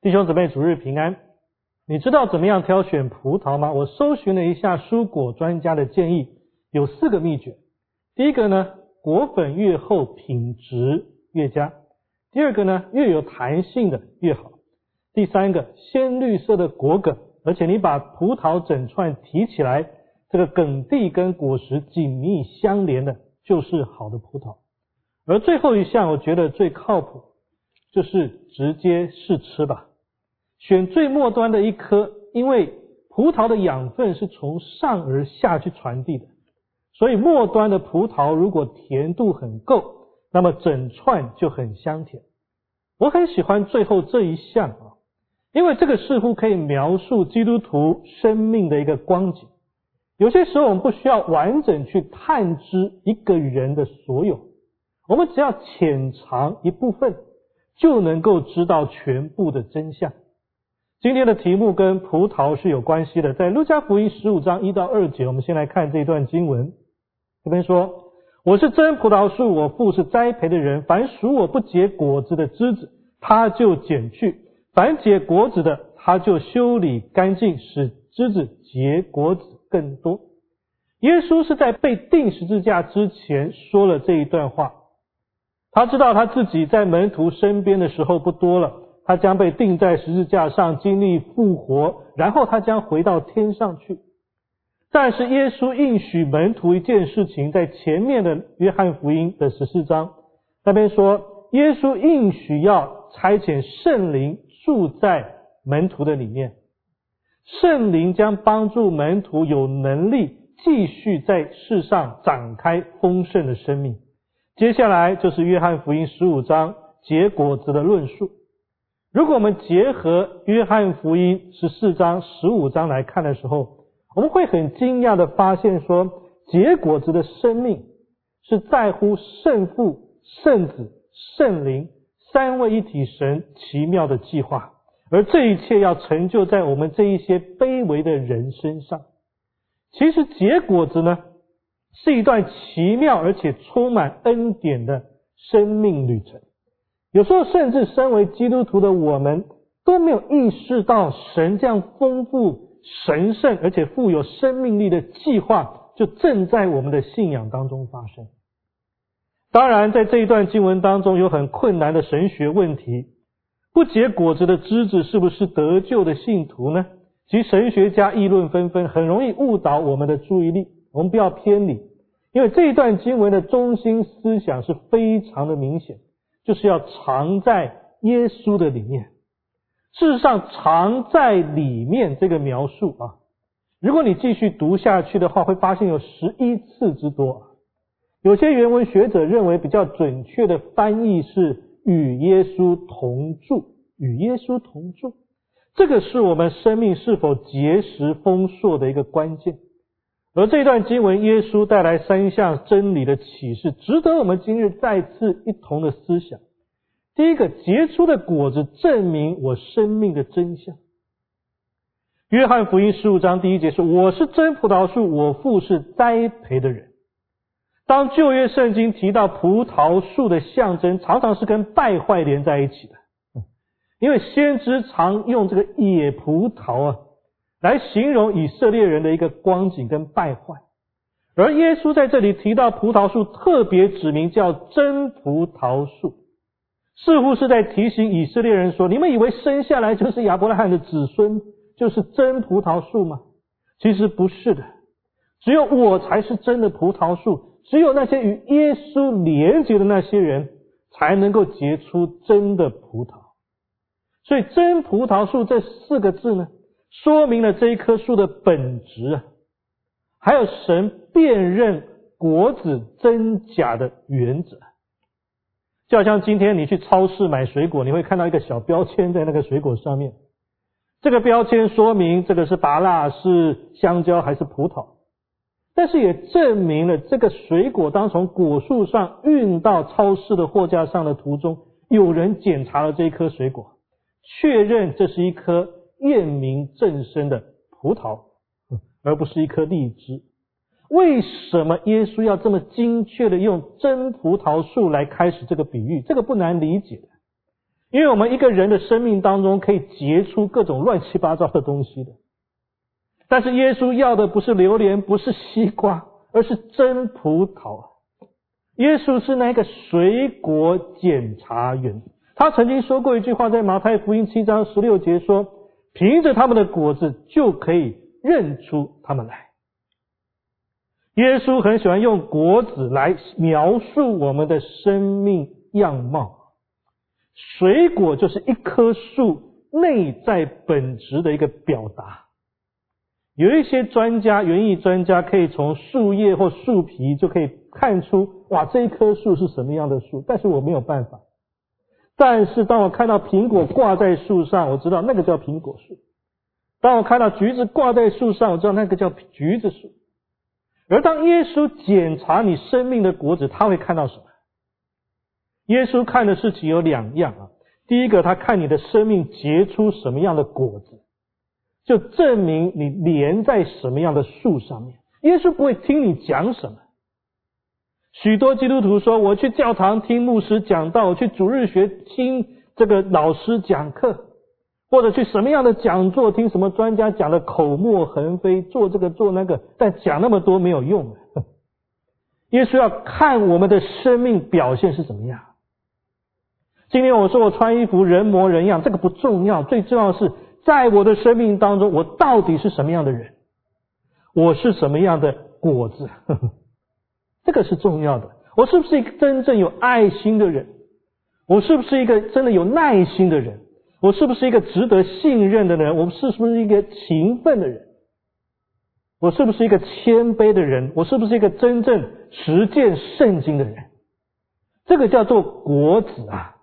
弟兄姊妹，主日平安。你知道怎么样挑选葡萄吗？我搜寻了一下蔬果专家的建议，有四个秘诀。第一个呢，果粉越厚，品质越佳；第二个呢，越有弹性的越好；第三个，鲜绿色的果梗，而且你把葡萄整串提起来，这个梗蒂跟果实紧密相连的，就是好的葡萄。而最后一项，我觉得最靠谱，就是直接试吃吧。选最末端的一颗，因为葡萄的养分是从上而下去传递的，所以末端的葡萄如果甜度很够，那么整串就很香甜。我很喜欢最后这一项啊，因为这个似乎可以描述基督徒生命的一个光景。有些时候我们不需要完整去探知一个人的所有，我们只要浅尝一部分，就能够知道全部的真相。今天的题目跟葡萄是有关系的，在路加福音十五章一到二节，我们先来看这段经文。这边说：“我是真葡萄树，我父是栽培的人。凡属我不结果子的枝子，他就剪去；凡结果子的，他就修理干净，使枝子结果子更多。”耶稣是在被钉十字架之前说了这一段话。他知道他自己在门徒身边的时候不多了。他将被钉在十字架上，经历复活，然后他将回到天上去。但是耶稣应许门徒一件事情，在前面的约翰福音的十四章那边说，耶稣应许要差遣圣灵住在门徒的里面，圣灵将帮助门徒有能力继续在世上展开丰盛的生命。接下来就是约翰福音十五章结果子的论述。如果我们结合约翰福音十四章、十五章来看的时候，我们会很惊讶的发现，说结果子的生命是在乎圣父、圣子、圣灵三位一体神奇妙的计划，而这一切要成就在我们这一些卑微的人身上。其实结果子呢，是一段奇妙而且充满恩典的生命旅程。有时候，甚至身为基督徒的我们都没有意识到，神这样丰富、神圣而且富有生命力的计划，就正在我们的信仰当中发生。当然，在这一段经文当中，有很困难的神学问题：不结果子的枝子是不是得救的信徒呢？其神学家议论纷纷，很容易误导我们的注意力。我们不要偏离，因为这一段经文的中心思想是非常的明显。就是要藏在耶稣的里面。事实上，藏在里面这个描述啊，如果你继续读下去的话，会发现有十一次之多。有些原文学者认为比较准确的翻译是“与耶稣同住”，与耶稣同住，这个是我们生命是否结实丰硕的一个关键。而这段经文，耶稣带来三项真理的启示，值得我们今日再次一同的思想。第一个，结出的果子证明我生命的真相。约翰福音十五章第一节说：“我是真葡萄树，我父是栽培的人。”当旧约圣经提到葡萄树的象征，常常是跟败坏连在一起的，因为先知常用这个野葡萄啊。来形容以色列人的一个光景跟败坏，而耶稣在这里提到葡萄树，特别指名叫真葡萄树，似乎是在提醒以色列人说：你们以为生下来就是亚伯拉罕的子孙，就是真葡萄树吗？其实不是的，只有我才是真的葡萄树，只有那些与耶稣连结的那些人，才能够结出真的葡萄。所以“真葡萄树”这四个字呢？说明了这一棵树的本质，还有神辨认果子真假的原则。就好像今天你去超市买水果，你会看到一个小标签在那个水果上面，这个标签说明这个是芭辣、是香蕉还是葡萄，但是也证明了这个水果当从果树上运到超市的货架上的途中，有人检查了这一颗水果，确认这是一颗。验明正身的葡萄，而不是一颗荔枝。为什么耶稣要这么精确的用真葡萄树来开始这个比喻？这个不难理解。因为我们一个人的生命当中可以结出各种乱七八糟的东西的。但是耶稣要的不是榴莲，不是西瓜，而是真葡萄。耶稣是那个水果检查员。他曾经说过一句话，在马太福音七章十六节说：“凭着他们的果子就可以认出他们来。”耶稣很喜欢用果子来描述我们的生命样貌。水果就是一棵树内在本质的一个表达。有一些专家，园艺专家可以从树叶或树皮就可以看出，哇，这一棵树是什么样的树。但是我没有办法。但是当我看到苹果挂在树上，我知道那个叫苹果树；当我看到橘子挂在树上，我知道那个叫橘子树。而当耶稣检查你生命的果子，他会看到什么？耶稣看的事情有两样啊。第一个，他看你的生命结出什么样的果子，就证明你连在什么样的树上面。耶稣不会听你讲什么。许多基督徒说：“我去教堂听牧师讲道，我去主日学听这个老师讲课，或者去什么样的讲座听什么专家讲的口沫横飞，做这个做那个，但讲那么多没有用。耶稣要看我们的生命表现是怎么样。今天我说我穿衣服人模人样，这个不重要，最重要的是在我的生命当中，我到底是什么样的人？我是什么样的果子？”这个是重要的。我是不是一个真正有爱心的人？我是不是一个真的有耐心的人？我是不是一个值得信任的人？我是不是一个勤奋的人？我是不是一个谦卑的人？我是不是一个真正实践圣经的人？这个叫做国子啊！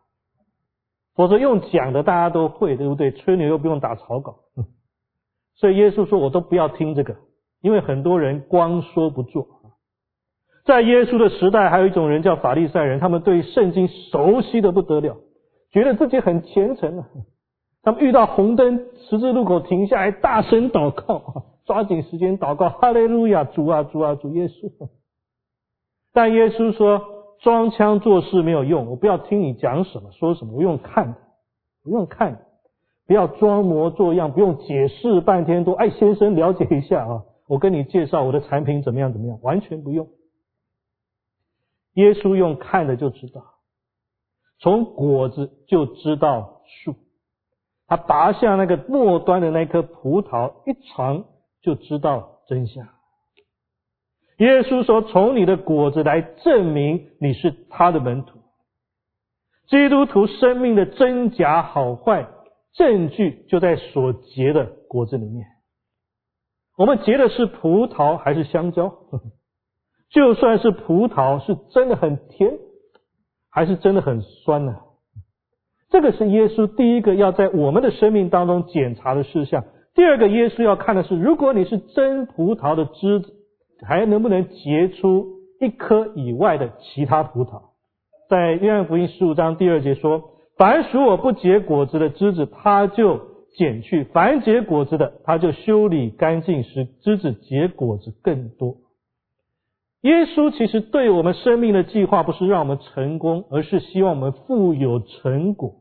否则用讲的大家都会，对不对？吹牛又不用打草稿。所以耶稣说：“我都不要听这个，因为很多人光说不做。”在耶稣的时代，还有一种人叫法利赛人，他们对圣经熟悉的不得了，觉得自己很虔诚啊。他们遇到红灯、十字路口停下来，大声祷告，抓紧时间祷告，哈利路亚，主啊，主啊，主耶稣。但耶稣说，装腔作势没有用，我不要听你讲什么、说什么，我用看，不用看，不要装模作样，不用解释半天多。哎，先生，了解一下啊，我跟你介绍我的产品怎么样怎么样，完全不用。耶稣用看的就知道，从果子就知道树。他拔下那个末端的那颗葡萄，一尝就知道真相。耶稣说：“从你的果子来证明你是他的门徒。”基督徒生命的真假好坏证据就在所结的果子里面。我们结的是葡萄还是香蕉？就算是葡萄是真的很甜，还是真的很酸呢？这个是耶稣第一个要在我们的生命当中检查的事项。第二个，耶稣要看的是，如果你是真葡萄的枝子，还能不能结出一颗以外的其他葡萄？在约翰福音十五章第二节说：“凡属我不结果子的枝子，他就剪去；凡结果子的，他就修理干净，使枝子结果子更多。”耶稣其实对我们生命的计划不是让我们成功，而是希望我们富有成果。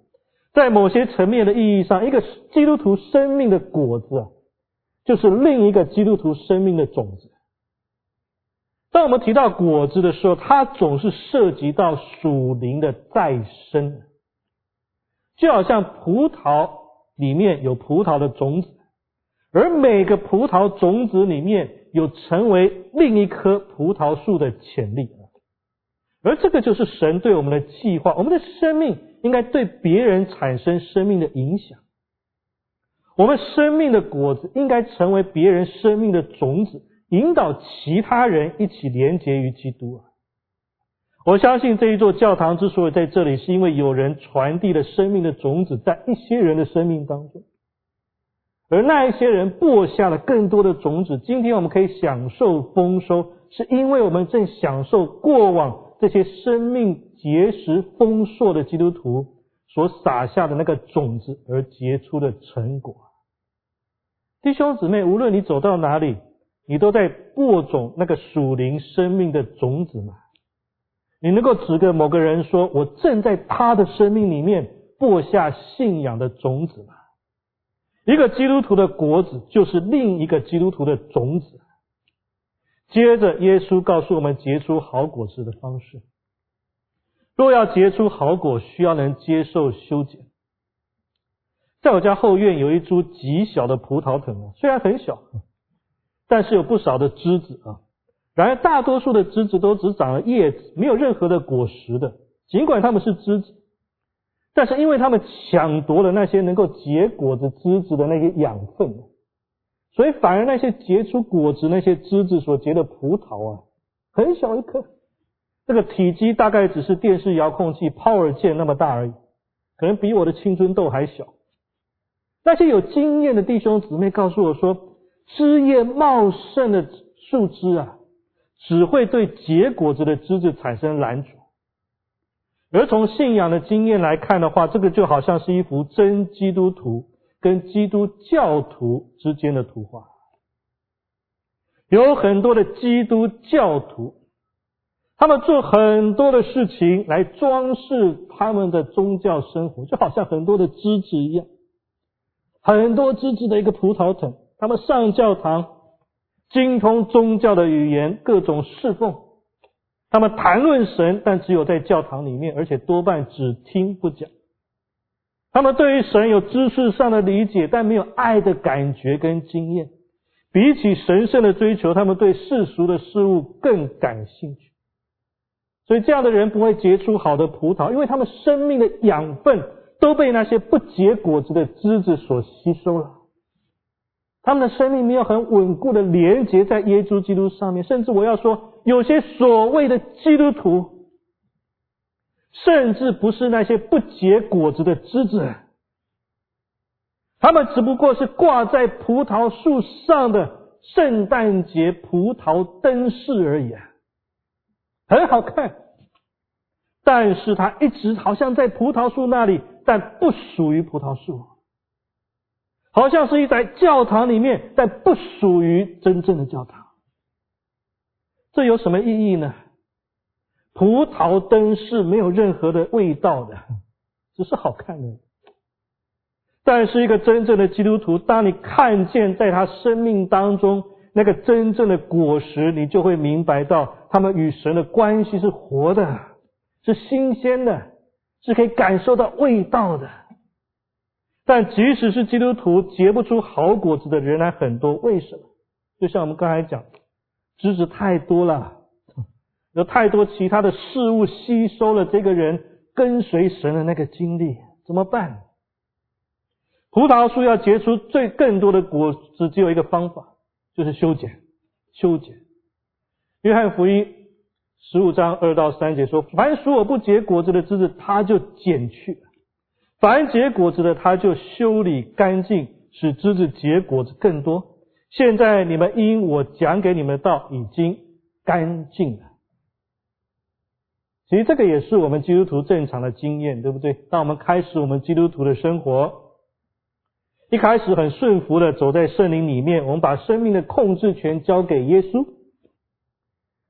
在某些层面的意义上，一个基督徒生命的果子，就是另一个基督徒生命的种子。当我们提到果子的时候，它总是涉及到属灵的再生，就好像葡萄里面有葡萄的种子，而每个葡萄种子里面。有成为另一棵葡萄树的潜力，而这个就是神对我们的计划。我们的生命应该对别人产生生命的影响，我们生命的果子应该成为别人生命的种子，引导其他人一起连结于基督啊！我相信这一座教堂之所以在这里，是因为有人传递了生命的种子在一些人的生命当中。而那一些人播下了更多的种子，今天我们可以享受丰收，是因为我们正享受过往这些生命结实丰硕的基督徒所撒下的那个种子而结出的成果。弟兄姊妹，无论你走到哪里，你都在播种那个属灵生命的种子嘛？你能够指个某个人说：“我正在他的生命里面播下信仰的种子吗。一个基督徒的果子，就是另一个基督徒的种子。接着，耶稣告诉我们结出好果子的方式。若要结出好果，需要能接受修剪。在我家后院有一株极小的葡萄藤啊，虽然很小，但是有不少的枝子啊。然而，大多数的枝子都只长了叶子，没有任何的果实的。尽管它们是枝子，但是因为他们抢夺了那些能够结果子枝子的那些养分，所以反而那些结出果子那些枝子所结的葡萄啊，很小一颗，这个体积大概只是电视遥控器 power 键那么大而已，可能比我的青春痘还小。那些有经验的弟兄姊妹告诉我说，枝叶茂盛的树枝啊，只会对结果子的枝子产生拦阻。而从信仰的经验来看的话，这个就好像是一幅真基督徒跟基督教徒之间的图画。有很多的基督教徒，他们做很多的事情来装饰他们的宗教生活，就好像很多的枝子一样，很多枝子的一个葡萄藤。他们上教堂，精通宗教的语言，各种侍奉。他们谈论神，但只有在教堂里面，而且多半只听不讲。他们对于神有知识上的理解，但没有爱的感觉跟经验。比起神圣的追求，他们对世俗的事物更感兴趣。所以这样的人不会结出好的葡萄，因为他们生命的养分都被那些不结果子的枝子所吸收了。他们的生命没有很稳固的连接在耶稣基督上面，甚至我要说。有些所谓的基督徒，甚至不是那些不结果子的枝子，他们只不过是挂在葡萄树上的圣诞节葡萄灯饰而已，很好看，但是它一直好像在葡萄树那里，但不属于葡萄树，好像是一在教堂里面，但不属于真正的教堂。这有什么意义呢？葡萄灯是没有任何的味道的，只是好看的。但是一个真正的基督徒，当你看见在他生命当中那个真正的果实，你就会明白到他们与神的关系是活的，是新鲜的，是可以感受到味道的。但即使是基督徒结不出好果子的仍然很多，为什么？就像我们刚才讲。知识太多了，有太多其他的事物吸收了这个人跟随神的那个经历，怎么办？葡萄树要结出最更多的果子，只有一个方法，就是修剪。修剪。约翰福音十五章二到三节说：“凡属我不结果子的枝子，他就剪去；凡结果子的，他就修理干净，使枝子结果子更多。”现在你们因我讲给你们的道已经干净了。其实这个也是我们基督徒正常的经验，对不对？当我们开始我们基督徒的生活，一开始很顺服的走在圣灵里面，我们把生命的控制权交给耶稣，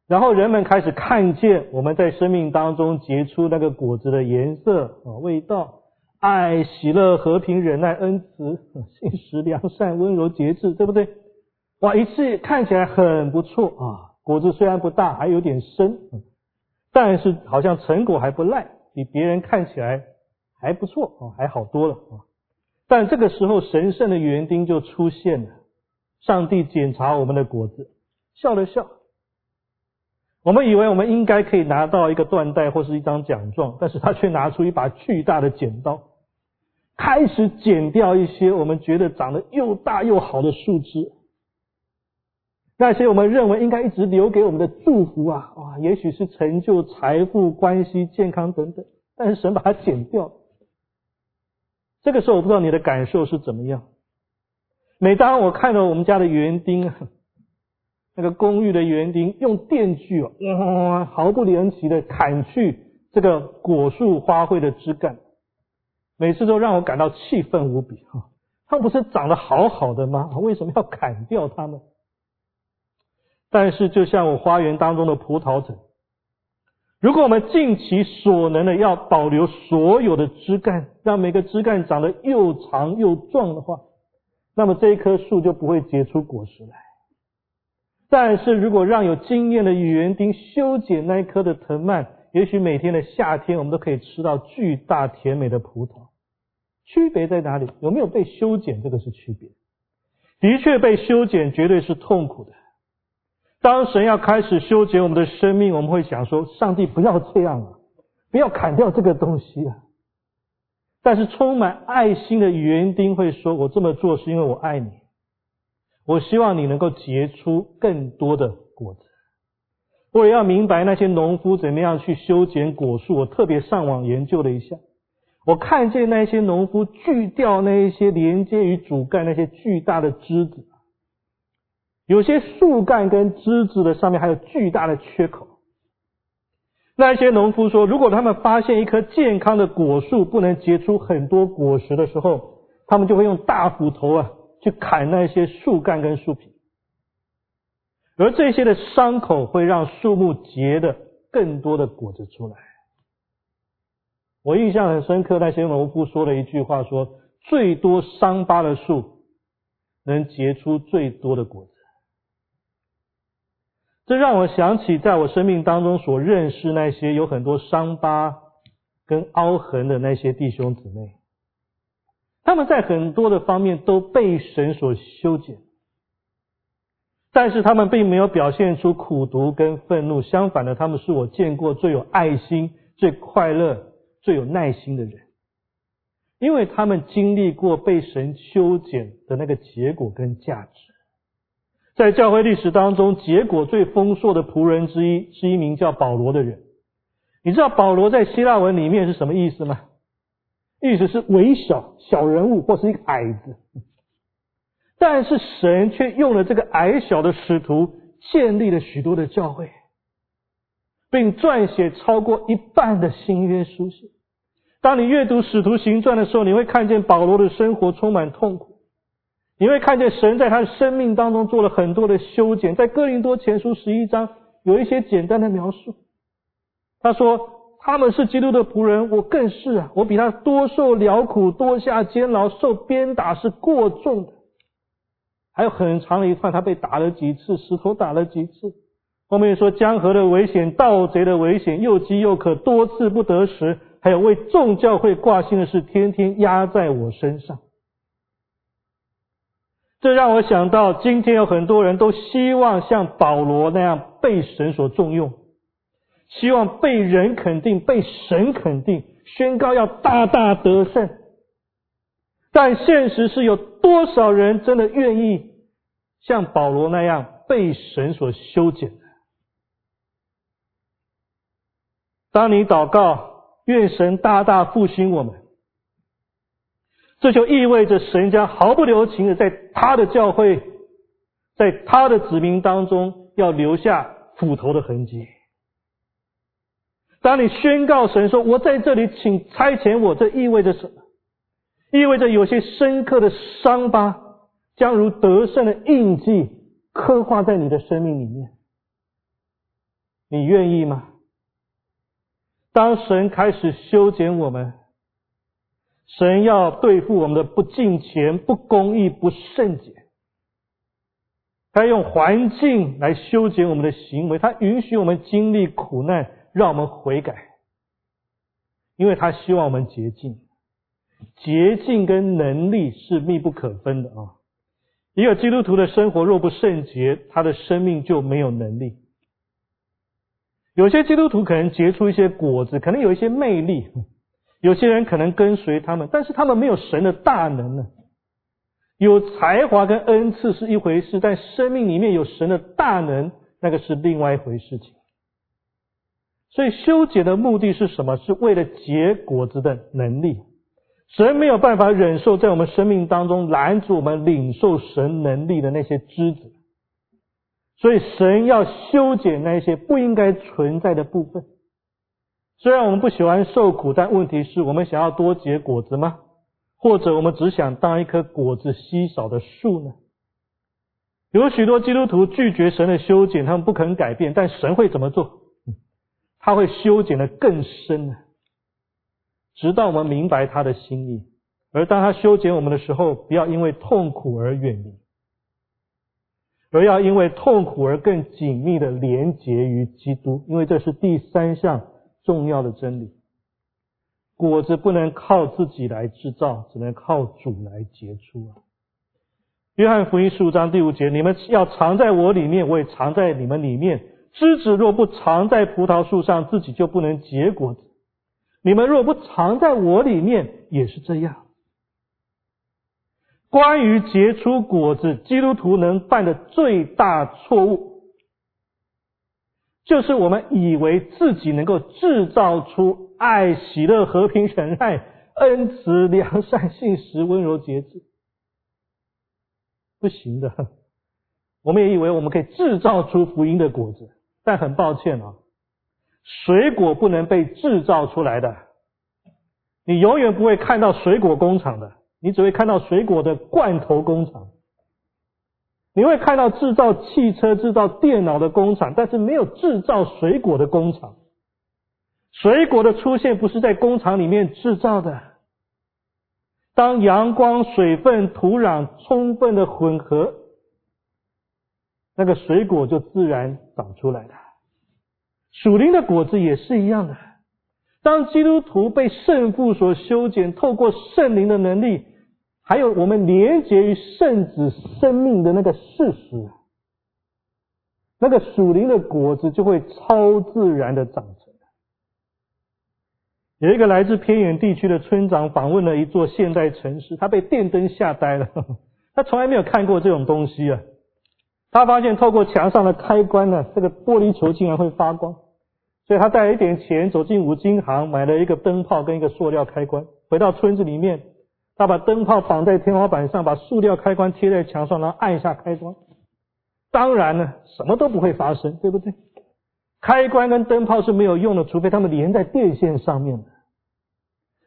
然后人们开始看见我们在生命当中结出那个果子的颜色啊、味道、爱、喜乐、和平、忍耐、恩慈、信实、良善、温柔、节制，对不对？哇，一次看起来很不错啊，果子虽然不大，还有点深，但是好像成果还不赖，比别人看起来还不错啊，还好多了啊。但这个时候，神圣的园丁就出现了，上帝检查我们的果子，笑了笑。我们以为我们应该可以拿到一个缎带或是一张奖状，但是他却拿出一把巨大的剪刀，开始剪掉一些我们觉得长得又大又好的树枝。那些我们认为应该一直留给我们的祝福啊，哇，也许是成就、财富、关系、健康等等，但是神把它剪掉。这个时候我不知道你的感受是怎么样。每当我看到我们家的园丁啊，那个公寓的园丁用电锯哇，毫不怜惜的砍去这个果树花卉的枝干，每次都让我感到气愤无比哈。它不是长得好好的吗？为什么要砍掉它们？但是，就像我花园当中的葡萄藤，如果我们尽其所能的要保留所有的枝干，让每个枝干长得又长又壮的话，那么这一棵树就不会结出果实来。但是如果让有经验的园丁修剪那一棵的藤蔓，也许每天的夏天我们都可以吃到巨大甜美的葡萄。区别在哪里？有没有被修剪？这个是区别。的确，被修剪绝对是痛苦的。当神要开始修剪我们的生命，我们会想说：“上帝，不要这样了，不要砍掉这个东西啊！”但是充满爱心的园丁会说：“我这么做是因为我爱你，我希望你能够结出更多的果子。”我也要明白那些农夫怎么样去修剪果树。我特别上网研究了一下，我看见那些农夫锯掉那一些连接于主干那些巨大的枝子。有些树干跟枝子的上面还有巨大的缺口。那些农夫说，如果他们发现一棵健康的果树不能结出很多果实的时候，他们就会用大斧头啊去砍那些树干跟树皮。而这些的伤口会让树木结的更多的果子出来。我印象很深刻，那些农夫说了一句话：说最多伤疤的树能结出最多的果子。这让我想起，在我生命当中所认识那些有很多伤疤跟凹痕的那些弟兄姊妹，他们在很多的方面都被神所修剪，但是他们并没有表现出苦毒跟愤怒，相反的，他们是我见过最有爱心、最快乐、最有耐心的人，因为他们经历过被神修剪的那个结果跟价值。在教会历史当中，结果最丰硕的仆人之一是一名叫保罗的人。你知道保罗在希腊文里面是什么意思吗？意思是微小、小人物或是一个矮子。但是神却用了这个矮小的使徒，建立了许多的教会，并撰写超过一半的新约书信。当你阅读使徒行传的时候，你会看见保罗的生活充满痛苦。你会看见神在他的生命当中做了很多的修剪，在哥林多前书十一章有一些简单的描述。他说他们是基督的仆人，我更是啊，我比他多受劳苦，多下监牢，受鞭打是过重的。还有很长的一段，他被打了几次，石头打了几次。后面说江河的危险，盗贼的危险，又饥又渴，多次不得食。还有为众教会挂心的事，天天压在我身上。这让我想到，今天有很多人都希望像保罗那样被神所重用，希望被人肯定、被神肯定，宣告要大大得胜。但现实是有多少人真的愿意像保罗那样被神所修剪？当你祷告，愿神大大复兴我们。这就意味着神将毫不留情的在他的教会，在他的子民当中要留下斧头的痕迹。当你宣告神说：“我在这里，请差遣我。”这意味着什么？意味着有些深刻的伤疤将如得胜的印记刻画在你的生命里面。你愿意吗？当神开始修剪我们。神要对付我们的不敬虔、不公义、不圣洁，他用环境来修剪我们的行为，他允许我们经历苦难，让我们悔改，因为他希望我们洁净。洁净跟能力是密不可分的啊！一个基督徒的生活若不圣洁，他的生命就没有能力。有些基督徒可能结出一些果子，可能有一些魅力。有些人可能跟随他们，但是他们没有神的大能呢。有才华跟恩赐是一回事，但生命里面有神的大能，那个是另外一回事情。所以修剪的目的是什么？是为了结果子的能力。神没有办法忍受在我们生命当中拦阻我们领受神能力的那些枝子，所以神要修剪那些不应该存在的部分。虽然我们不喜欢受苦，但问题是我们想要多结果子吗？或者我们只想当一棵果子稀少的树呢？有许多基督徒拒绝神的修剪，他们不肯改变，但神会怎么做？他会修剪的更深直到我们明白他的心意。而当他修剪我们的时候，不要因为痛苦而远离，而要因为痛苦而更紧密的连结于基督，因为这是第三项重要的真理。果子不能靠自己来制造，只能靠主来结出啊。约翰福音十五章第五节：你们要藏在我里面，我也藏在你们里面。枝子若不藏在葡萄树上，自己就不能结果子。你们若不藏在我里面，也是这样。关于结出果子，基督徒能犯的最大错误，就是我们以为自己能够制造出爱、喜乐、和平、忍耐、恩慈、良善、信实、温柔、节制，不行的。我们也以为我们可以制造出福音的果子。但很抱歉啊，水果不能被制造出来的，你永远不会看到水果工厂的，你只会看到水果的罐头工厂。你会看到制造汽车、制造电脑的工厂，但是没有制造水果的工厂。水果的出现不是在工厂里面制造的，当阳光、水分、土壤充分的混合。那个水果就自然长出来了。属灵的果子也是一样的。当基督徒被圣父所修剪，透过圣灵的能力，还有我们连接于圣子生命的那个事实，那个属灵的果子就会超自然的长成。有一个来自偏远地区的村长访问了一座现代城市，他被电灯吓呆了，他从来没有看过这种东西啊。他发现透过墙上的开关呢，这个玻璃球竟然会发光，所以他带了一点钱走进五金行，买了一个灯泡跟一个塑料开关。回到村子里面，他把灯泡绑在天花板上，把塑料开关贴在墙上，然后按一下开关。当然呢，什么都不会发生，对不对？开关跟灯泡是没有用的，除非它们连在电线上面。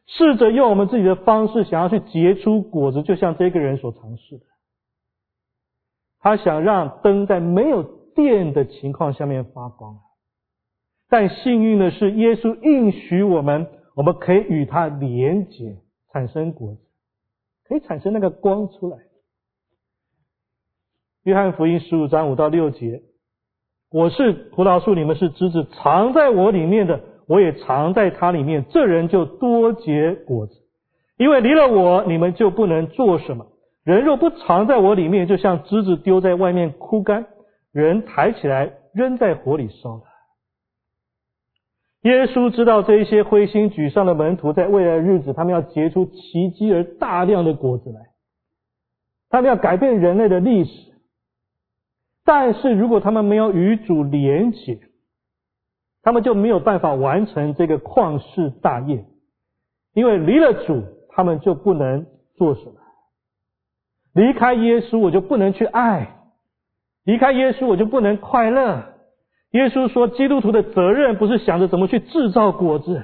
试着用我们自己的方式，想要去结出果子，就像这个人所尝试的。他想让灯在没有电的情况下面发光，但幸运的是，耶稣应许我们，我们可以与他连结，产生果子，可以产生那个光出来。约翰福音十五章五到六节：“我是葡萄树，你们是枝子，藏在我里面的，我也藏在它里面。这人就多结果子，因为离了我，你们就不能做什么。”人若不藏在我里面，就像枝子丢在外面枯干；人抬起来扔在火里烧。耶稣知道这一些灰心沮丧的门徒，在未来日子，他们要结出奇迹而大量的果子来，他们要改变人类的历史。但是如果他们没有与主连结，他们就没有办法完成这个旷世大业，因为离了主，他们就不能做什么。离开耶稣，我就不能去爱；离开耶稣，我就不能快乐。耶稣说，基督徒的责任不是想着怎么去制造果子，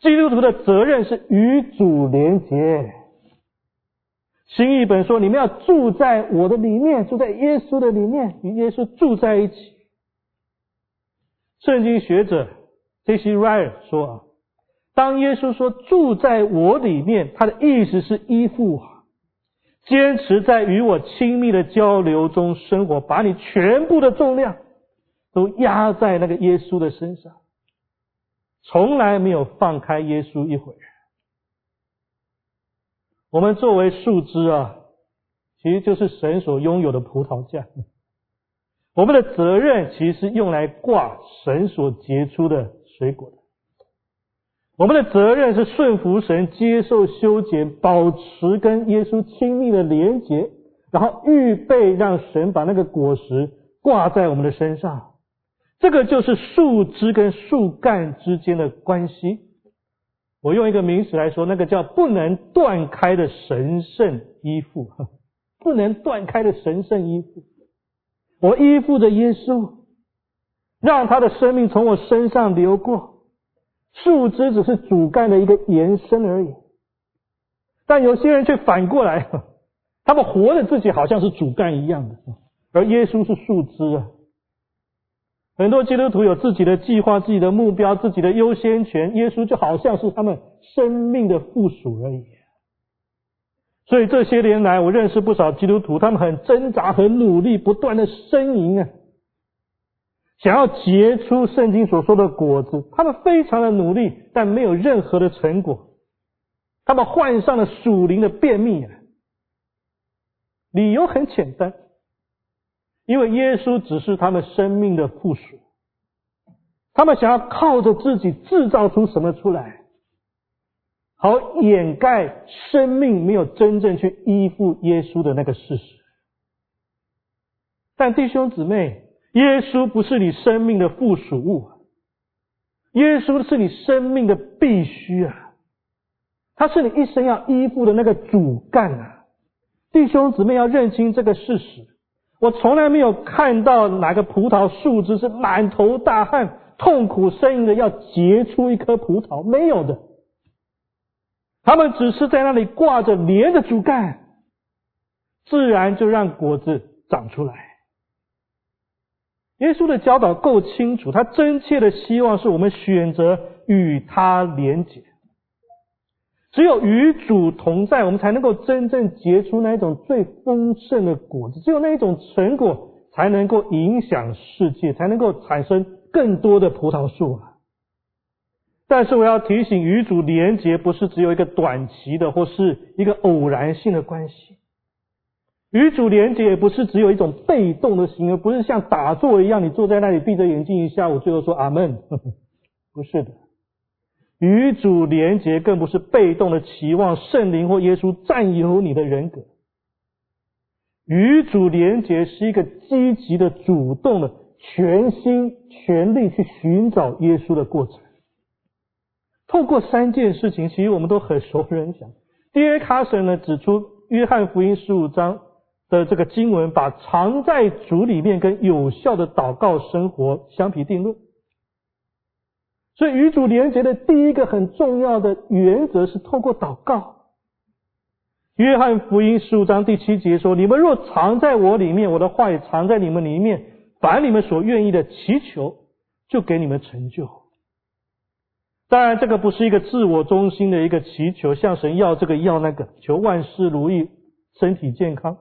基督徒的责任是与主连结。新译本说，你们要住在我的里面，住在耶稣的里面，与耶稣住在一起。圣经学者 J.C. Ryle 说啊，当耶稣说住在我里面，他的意思是依附。坚持在与我亲密的交流中生活，把你全部的重量都压在那个耶稣的身上，从来没有放开耶稣一会。我们作为树枝啊，其实就是神所拥有的葡萄架。我们的责任其实是用来挂神所结出的水果的。我们的责任是顺服神，接受修剪，保持跟耶稣亲密的连结，然后预备让神把那个果实挂在我们的身上。这个就是树枝跟树干之间的关系。我用一个名词来说，那个叫不能断开的神圣依附，不能断开的神圣依附。我依附着耶稣，让他的生命从我身上流过。树枝只是主干的一个延伸而已，但有些人却反过来，他们活的自己好像是主干一样的，而耶稣是树枝啊。很多基督徒有自己的计划、自己的目标、自己的优先权，耶稣就好像是他们生命的附属而已。所以这些年来，我认识不少基督徒，他们很挣扎、很努力，不断的呻吟啊，想要结出圣经所说的果子。他们非常的努力，但没有任何的成果。他们患上了属灵的便秘啊，理由很简单。因为耶稣只是他们生命的附属，他们想要靠着自己制造出什么出来，好掩盖生命没有真正去依附耶稣的那个事实。但弟兄姊妹，耶稣不是你生命的附属物，耶稣是你生命的必须啊，他是你一生要依附的那个主干啊。弟兄姊妹要认清这个事实。我从来没有看到哪个葡萄树枝是满头大汗、痛苦呻吟的要结出一颗葡萄，没有的。他们只是在那里挂着连着主干，自然就让果子长出来。耶稣的教导够清楚，他真切的希望是我们选择与他连结。只有与主同在，我们才能够真正结出那一种最丰盛的果子。只有那一种成果，才能够影响世界，才能够产生更多的葡萄树啊！但是我要提醒，与主连结不是只有一个短期的，或是一个偶然性的关系。与主连结也不是只有一种被动的行为，不是像打坐一样，你坐在那里闭着眼睛一下午，最后说阿门，不是的。与主连结，更不是被动的期望圣灵或耶稣占有你的人格。与主连结是一个积极的、主动的、全心全力去寻找耶稣的过程。透过三件事情，其实我们都很熟人想。D.A. 卡森呢指出，约翰福音十五章的这个经文，把藏在主里面跟有效的祷告生活相提并论。所以与主连结的第一个很重要的原则是透过祷告。约翰福音十五章第七节说：“你们若藏在我里面，我的话也藏在你们里面，凡你们所愿意的祈求，就给你们成就。”当然，这个不是一个自我中心的一个祈求，向神要这个要那个，求万事如意、身体健康。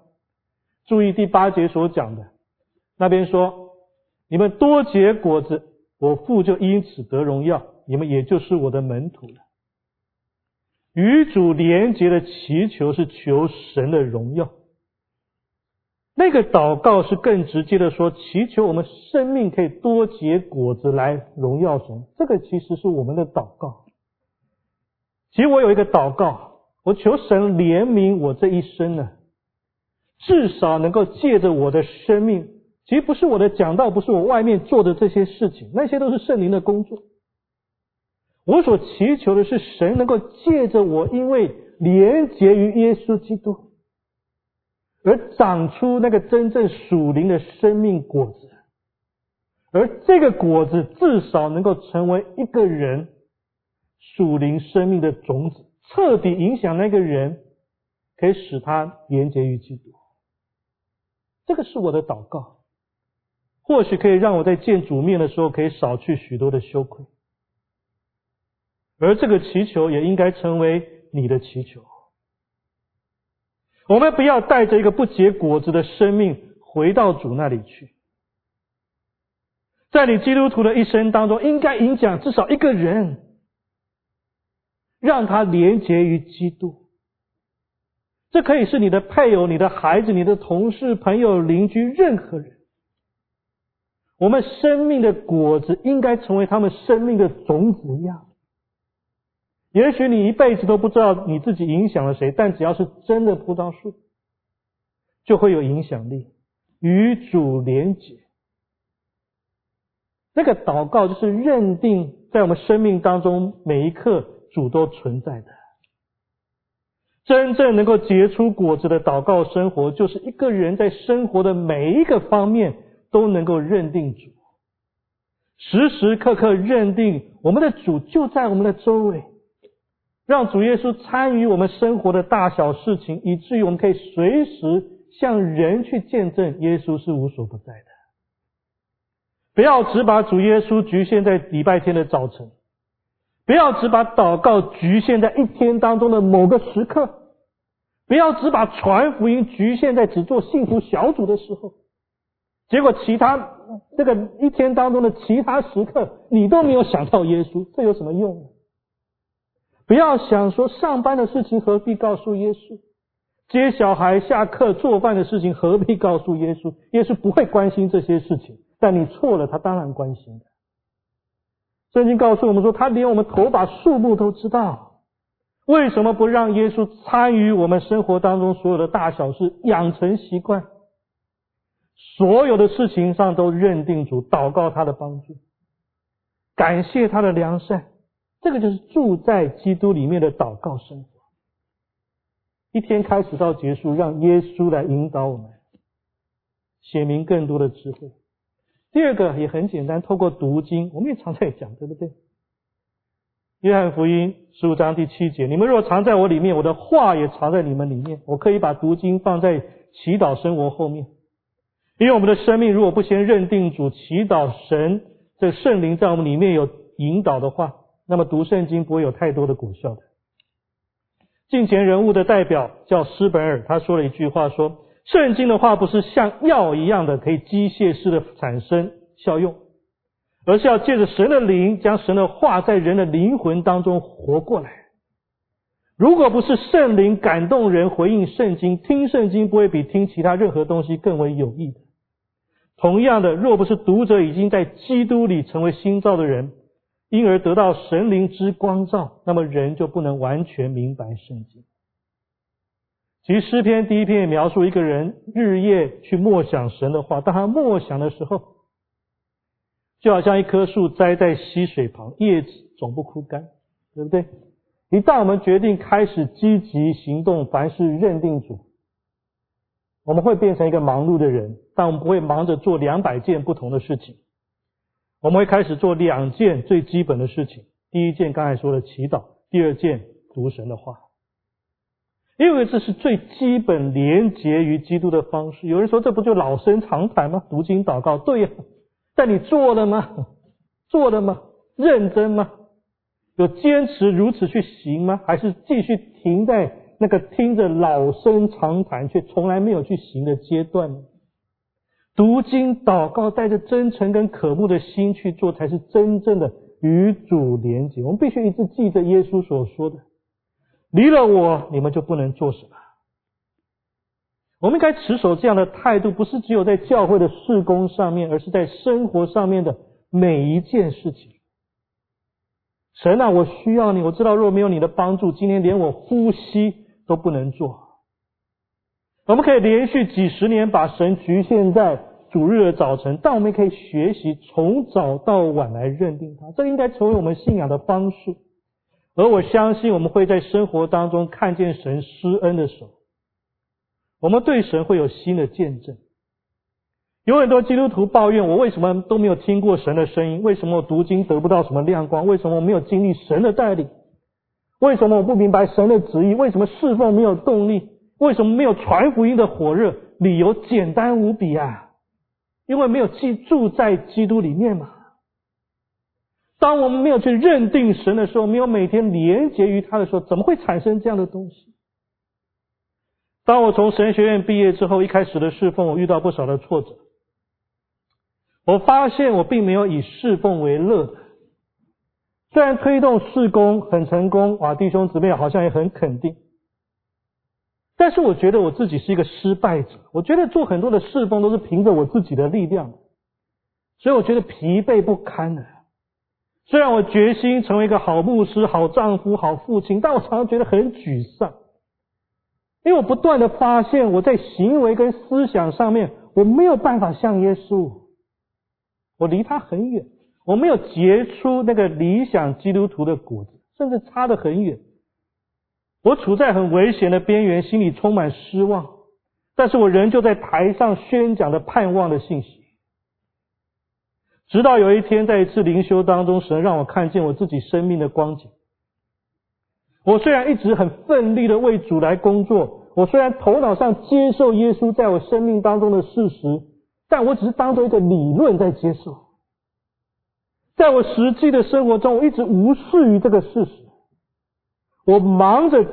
注意第八节所讲的，那边说：“你们多结果子。”我父就因此得荣耀，你们也就是我的门徒了。与主连结的祈求是求神的荣耀，那个祷告是更直接的说，祈求我们生命可以多结果子来荣耀神。这个其实是我们的祷告。其实我有一个祷告，我求神怜悯我这一生呢，至少能够借着我的生命。其实不是我的讲道，不是我外面做的这些事情，那些都是圣灵的工作。我所祈求的是神能够借着我，因为连结于耶稣基督，而长出那个真正属灵的生命果子，而这个果子至少能够成为一个人属灵生命的种子，彻底影响那个人，可以使他连结于基督。这个是我的祷告。或许可以让我在见主面的时候，可以少去许多的羞愧，而这个祈求也应该成为你的祈求。我们不要带着一个不结果子的生命回到主那里去。在你基督徒的一生当中，应该影响至少一个人，让他连结于基督。这可以是你的配偶、你的孩子、你的同事、朋友、邻居，任何人。我们生命的果子应该成为他们生命的种子一样。也许你一辈子都不知道你自己影响了谁，但只要是真的葡萄树，就会有影响力。与主连结，那个祷告就是认定在我们生命当中每一刻主都存在的。真正能够结出果子的祷告生活，就是一个人在生活的每一个方面。都能够认定主，时时刻刻认定我们的主就在我们的周围，让主耶稣参与我们生活的大小事情，以至于我们可以随时向人去见证耶稣是无所不在的。不要只把主耶稣局限在礼拜天的早晨，不要只把祷告局限在一天当中的某个时刻，不要只把传福音局限在只做幸福小组的时候，结果其他这个一天当中的其他时刻，你都没有想到耶稣，这有什么用？不要想说上班的事情何必告诉耶稣，接小孩、下课、做饭的事情何必告诉耶稣？耶稣不会关心这些事情。但你错了，他当然关心的。圣经告诉我们说，他连我们头发数目都知道。为什么不让耶稣参与我们生活当中所有的大小事，养成习惯？所有的事情上都认定主，祷告他的帮助，感谢他的良善。这个就是住在基督里面的祷告生活。一天开始到结束，让耶稣来引导我们，写明更多的智慧。第二个也很简单，透过读经，我们也常在讲，对不对？约翰福音十五章第七节：你们若藏在我里面，我的话也藏在你们里面。我可以把读经放在祈祷生活后面，因为我们的生命如果不先认定主、祈祷神这圣灵在我们里面有引导的话，那么读圣经不会有太多的果效的。近前人物的代表叫斯本尔，他说了一句话说。圣经的话不是像药一样的可以机械式的产生效用，而是要借着神的灵，将神的话在人的灵魂当中活过来。如果不是圣灵感动人回应圣经，听圣经不会比听其他任何东西更为有益的。同样的，若不是读者已经在基督里成为新造的人，因而得到神灵之光照，那么人就不能完全明白圣经。其实诗篇第一篇也描述一个人日夜去默想神的话，当他默想的时候，就好像一棵树栽在溪水旁，叶子总不枯干，对不对？一旦我们决定开始积极行动，凡事认定主，我们会变成一个忙碌的人，但我们不会忙着做两百件不同的事情。我们会开始做两件最基本的事情：第一件刚才说的祈祷，第二件读神的话。因为这是最基本连结于基督的方式。有人说这不就老生常谈吗？读经祷告，对呀。但你做了吗？做了吗？认真吗？有坚持如此去行吗？还是继续停在那个听着老生常谈却从来没有去行的阶段呢？读经祷告，带着真诚跟渴慕的心去做，才是真正的与主连结。我们必须一直记着耶稣所说的。离了我，你们就不能做什么。我们应该持守这样的态度，不是只有在教会的事工上面，而是在生活上面的每一件事情。神啊，我需要你。我知道若没有你的帮助，今天连我呼吸都不能做。我们可以连续几十年把神局限在主日的早晨，但我们也可以学习从早到晚来认定他。这应该成为我们信仰的方式。而我相信，我们会在生活当中看见神施恩的时候，我们对神会有新的见证。有很多基督徒抱怨我为什么都没有听过神的声音？为什么我读经得不到什么亮光？为什么我没有经历神的带领？为什么我不明白神的旨意？为什么侍奉没有动力？为什么没有传福音的火热？理由简单无比啊！因为没有记住在基督里面嘛。当我们没有去认定神的时候，没有每天连接于他的时候，怎么会产生这样的东西？当我从神学院毕业之后，一开始的侍奉，我遇到不少的挫折。我发现我并没有以侍奉为乐。虽然推动事工很成功，哇，弟兄姊妹好像也很肯定，但是我觉得我自己是一个失败者。我觉得做很多的侍工都是凭着我自己的力量，所以我觉得疲惫不堪的。虽然我决心成为一个好牧师、好丈夫、好父亲，但我常常觉得很沮丧，因为我不断的发现我在行为跟思想上面我没有办法像耶稣，我离他很远，我没有结出那个理想基督徒的果子，甚至差得很远。我处在很危险的边缘，心里充满失望，但是我仍旧在台上宣讲着盼望的信息。直到有一天，在一次灵修当中，神让我看见我自己生命的光景。我虽然一直很奋力的为主来工作，我虽然头脑上接受耶稣在我生命当中的事实，但我只是当做一个理论在接受。在我实际的生活中，我一直无视于这个事实，我忙着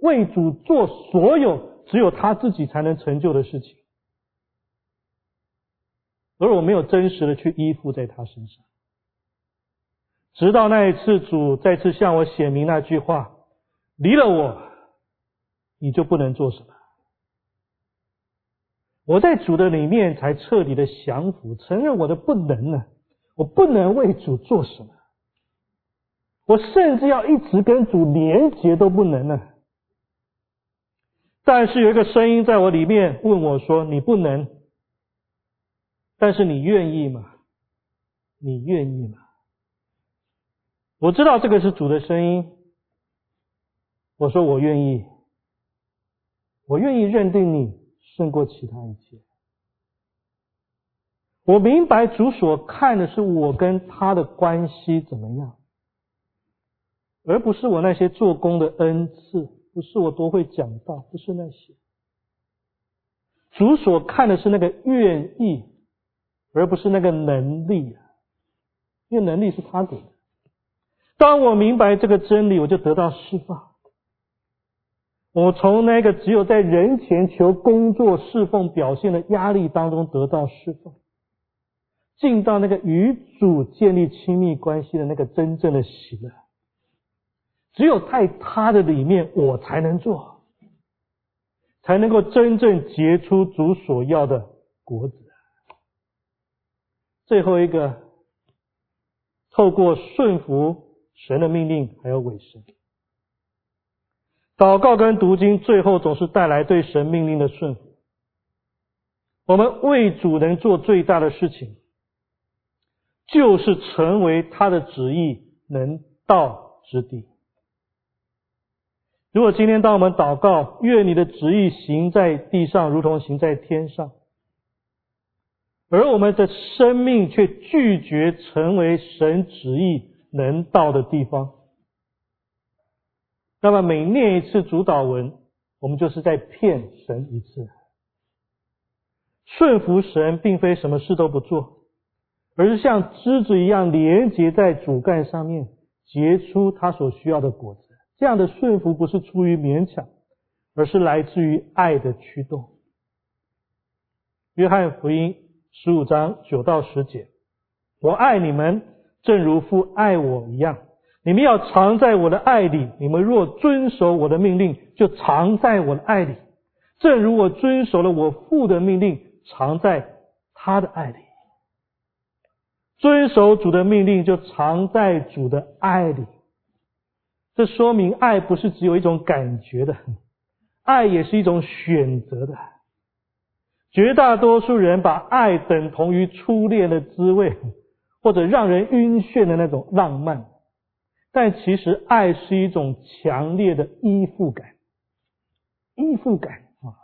为主做所有只有他自己才能成就的事情，而我没有真实的去依附在他身上。直到那一次，主再次向我显明那句话：“离了我，你就不能做什么。”我在主的里面才彻底的降服，承认我的不能呢，我不能为主做什么，我甚至要一直跟主连结都不能呢。但是有一个声音在我里面问我说：“你不能，但是你愿意吗？你愿意吗？”我知道这个是主的声音。我说我愿意，我愿意认定你。胜过其他一切。我明白主所看的是我跟他的关系怎么样，而不是我那些做工的恩赐，不是我多会讲道，不是那些。主所看的是那个愿意，而不是那个能力，因为能力是他给的。当我明白这个真理，我就得到释放。我从那个只有在人前求工作侍奉表现的压力当中得到释放，进到那个与主建立亲密关系的那个真正的喜乐。只有在他的里面，我才能做，才能够真正结出主所要的果子。最后一个，透过顺服神的命令，还有委身。祷告跟读经，最后总是带来对神命令的顺服。我们为主能做最大的事情，就是成为他的旨意能到之地。如果今天当我们祷告，愿你的旨意行在地上，如同行在天上，而我们的生命却拒绝成为神旨意能到的地方。那么每念一次主导文，我们就是在骗神一次。顺服神，并非什么事都不做，而是像枝子一样连接在主干上面，结出他所需要的果子。这样的顺服不是出于勉强，而是来自于爱的驱动。约翰福音十五章九到十节：我爱你们，正如父爱我一样。你们要藏在我的爱里，你们若遵守我的命令，就藏在我的爱里，正如我遵守了我父的命令，藏在他的爱里。遵守主的命令，就藏在主的爱里。这说明爱不是只有一种感觉的，爱也是一种选择的。绝大多数人把爱等同于初恋的滋味，或者让人晕眩的那种浪漫。但其实爱是一种强烈的依附感，依附感啊，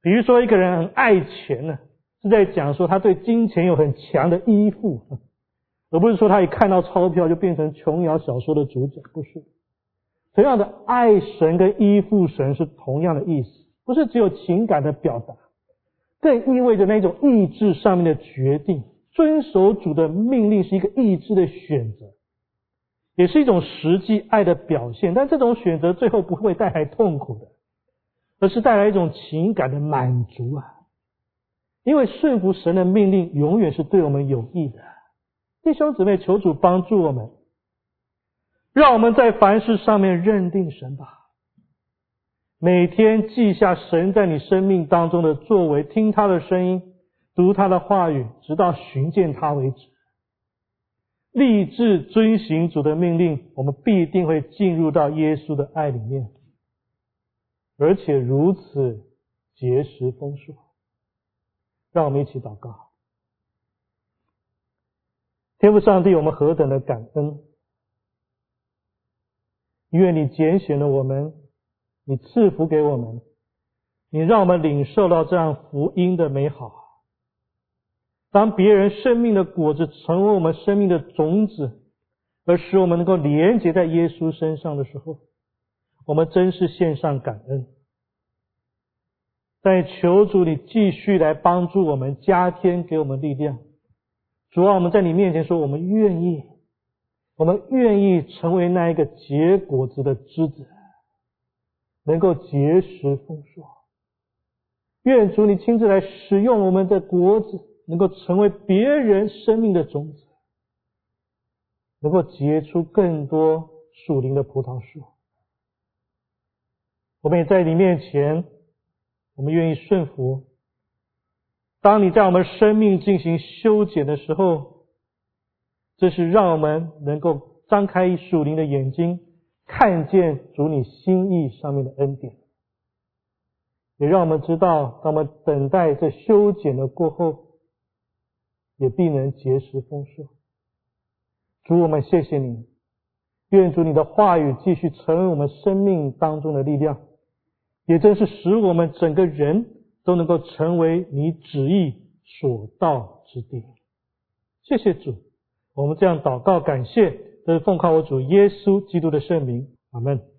比如说一个人很爱钱呢，是在讲说他对金钱有很强的依附，而不是说他一看到钞票就变成琼瑶小说的主角，不是。同样的，爱神跟依附神是同样的意思，不是只有情感的表达，更意味着那种意志上面的决定。遵守主的命令是一个意志的选择。也是一种实际爱的表现，但这种选择最后不会带来痛苦的，而是带来一种情感的满足啊！因为顺服神的命令永远是对我们有益的。弟兄姊妹，求主帮助我们，让我们在凡事上面认定神吧。每天记下神在你生命当中的作为，听他的声音，读他的话语，直到寻见他为止。立志遵行主的命令，我们必定会进入到耶稣的爱里面，而且如此结实丰硕。让我们一起祷告，天父上帝，我们何等的感恩！愿你拣选了我们，你赐福给我们，你让我们领受到这样福音的美好。当别人生命的果子成为我们生命的种子，而使我们能够连接在耶稣身上的时候，我们真是献上感恩。但求主你继续来帮助我们，加添给我们力量，主啊，我们在你面前说，我们愿意，我们愿意成为那一个结果子的枝子，能够结实丰硕。愿主你亲自来使用我们的果子，能够成为别人生命的种子，能够结出更多属灵的葡萄树。我们也在你面前，我们愿意顺服。当你在我们生命进行修剪的时候，这是让我们能够张开属灵的眼睛，看见主你心意上面的恩典。也让我们知道，当我们等待这修剪的过后，也必能结实丰硕。主，我们谢谢你，愿主你的话语继续成为我们生命当中的力量，也正是使我们整个人都能够成为你旨意所到之地。谢谢主，我们这样祷告感谢，都是奉靠我主耶稣基督的圣名，阿门。